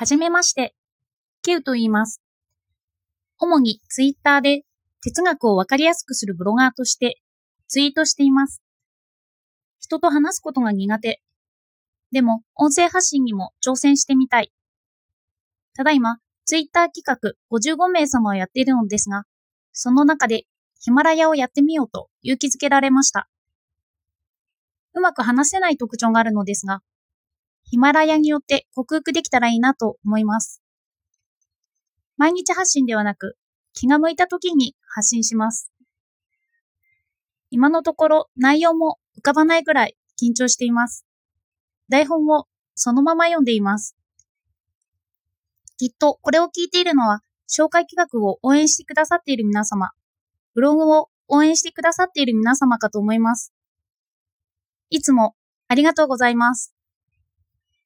はじめまして、ケウと言います。主にツイッターで哲学をわかりやすくするブロガーとしてツイートしています。人と話すことが苦手。でも、音声発信にも挑戦してみたい。ただいま、ツイッター企画55名様をやっているのですが、その中でヒマラヤをやってみようと勇気づけられました。うまく話せない特徴があるのですが、ヒマラヤによって克服できたらいいなと思います。毎日発信ではなく、気が向いた時に発信します。今のところ内容も浮かばないぐらい緊張しています。台本をそのまま読んでいます。きっとこれを聞いているのは、紹介企画を応援してくださっている皆様、ブログを応援してくださっている皆様かと思います。いつもありがとうございます。